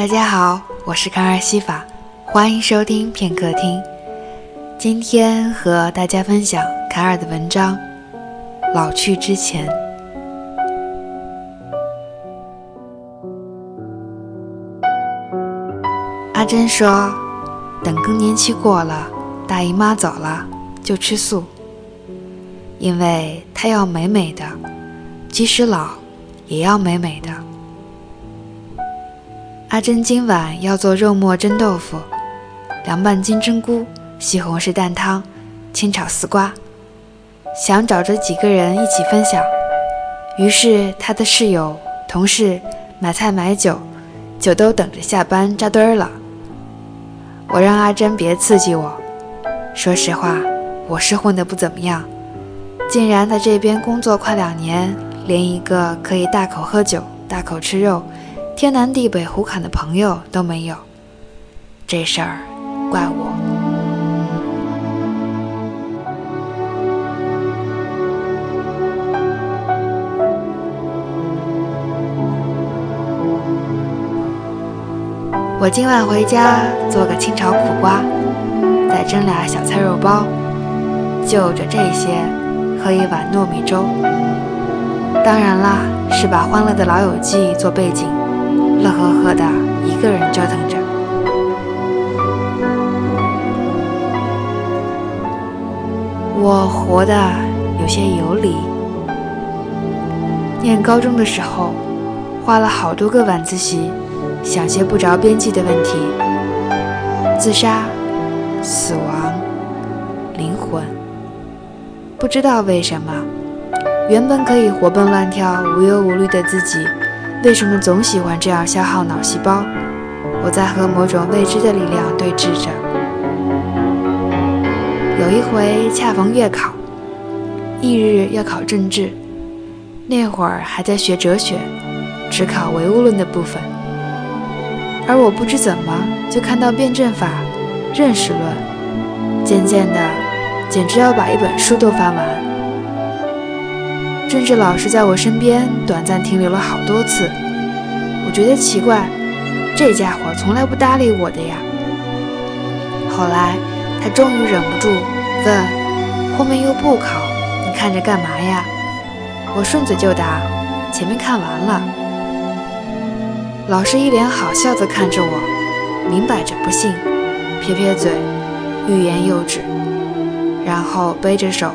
大家好，我是卡尔西法，欢迎收听片刻听。今天和大家分享卡尔的文章《老去之前》。阿珍说，等更年期过了，大姨妈走了，就吃素，因为她要美美的，即使老，也要美美的。阿珍今晚要做肉末蒸豆腐，凉拌金针菇、西红柿蛋汤、清炒丝瓜，想找着几个人一起分享。于是他的室友、同事买菜买酒，就都等着下班扎堆儿了。我让阿珍别刺激我，说实话，我是混得不怎么样，竟然在这边工作快两年，连一个可以大口喝酒、大口吃肉。天南地北胡侃的朋友都没有，这事儿怪我。我今晚回家做个清炒苦瓜，再蒸俩小菜肉包，就着这些喝一碗糯米粥。当然啦，是把《欢乐的老友记》做背景。乐呵呵的一个人折腾着，我活的有些游离。念高中的时候，花了好多个晚自习，想些不着边际的问题：自杀、死亡、灵魂。不知道为什么，原本可以活蹦乱跳、无忧无虑的自己。为什么总喜欢这样消耗脑细胞？我在和某种未知的力量对峙着。有一回恰逢月考，翌日要考政治，那会儿还在学哲学，只考唯物论的部分。而我不知怎么就看到辩证法、认识论，渐渐的，简直要把一本书都翻完。政治老师在我身边短暂停留了好多次，我觉得奇怪，这家伙从来不搭理我的呀。后来他终于忍不住问：“后面又不考，你看着干嘛呀？”我顺嘴就答：“前面看完了。”老师一脸好笑地看着我，明摆着不信，撇撇嘴，欲言又止，然后背着手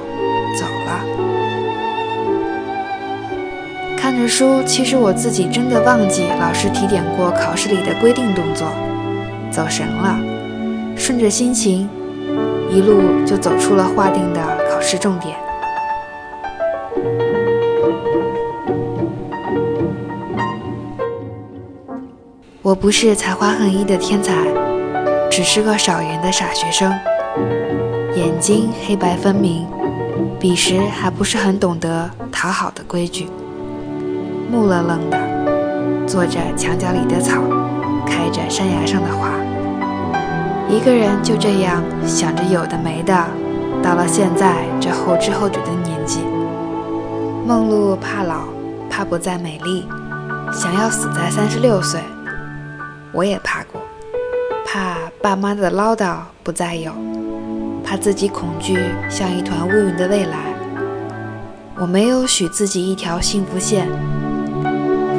看着书，其实我自己真的忘记老师提点过考试里的规定动作，走神了，顺着心情，一路就走出了划定的考试重点。我不是才华横溢的天才，只是个少言的傻学生，眼睛黑白分明，彼时还不是很懂得讨好的规矩。木愣愣的，坐着墙角里的草，开着山崖上的花，一个人就这样想着有的没的。到了现在这后知后觉的年纪，梦露怕老，怕不再美丽，想要死在三十六岁。我也怕过，怕爸妈的唠叨不再有，怕自己恐惧像一团乌云的未来。我没有许自己一条幸福线。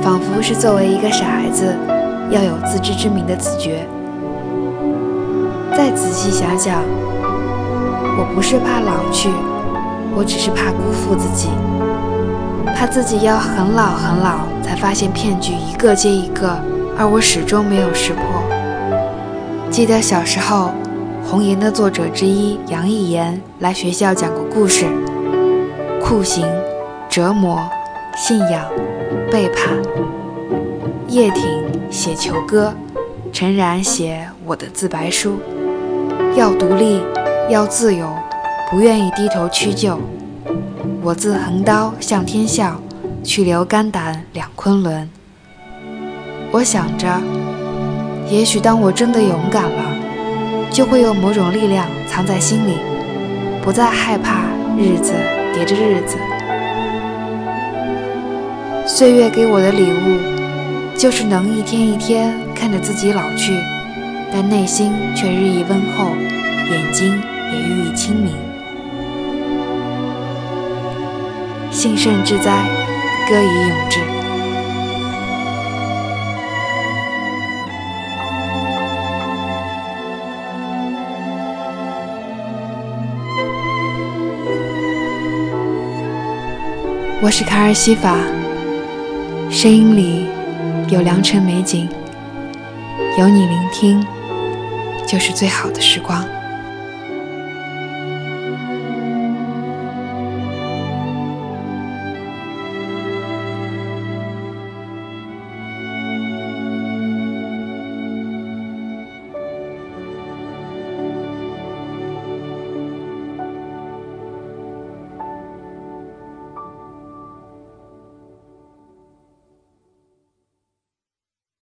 仿佛是作为一个傻孩子，要有自知之明的自觉。再仔细想想，我不是怕老去，我只是怕辜负自己，怕自己要很老很老才发现骗局一个接一个，而我始终没有识破。记得小时候，《红颜》的作者之一杨逸言来学校讲过故事：酷刑、折磨、信仰。背叛。叶挺写囚歌，陈然写我的自白书。要独立，要自由，不愿意低头屈就。我自横刀向天笑，去留肝胆两昆仑。我想着，也许当我真的勇敢了，就会有某种力量藏在心里，不再害怕日子叠着日子。岁月给我的礼物，就是能一天一天看着自己老去，但内心却日益温厚，眼睛也日益清明。幸甚至哉，歌以咏志。我是卡尔西法，声音里有良辰美景，有你聆听，就是最好的时光。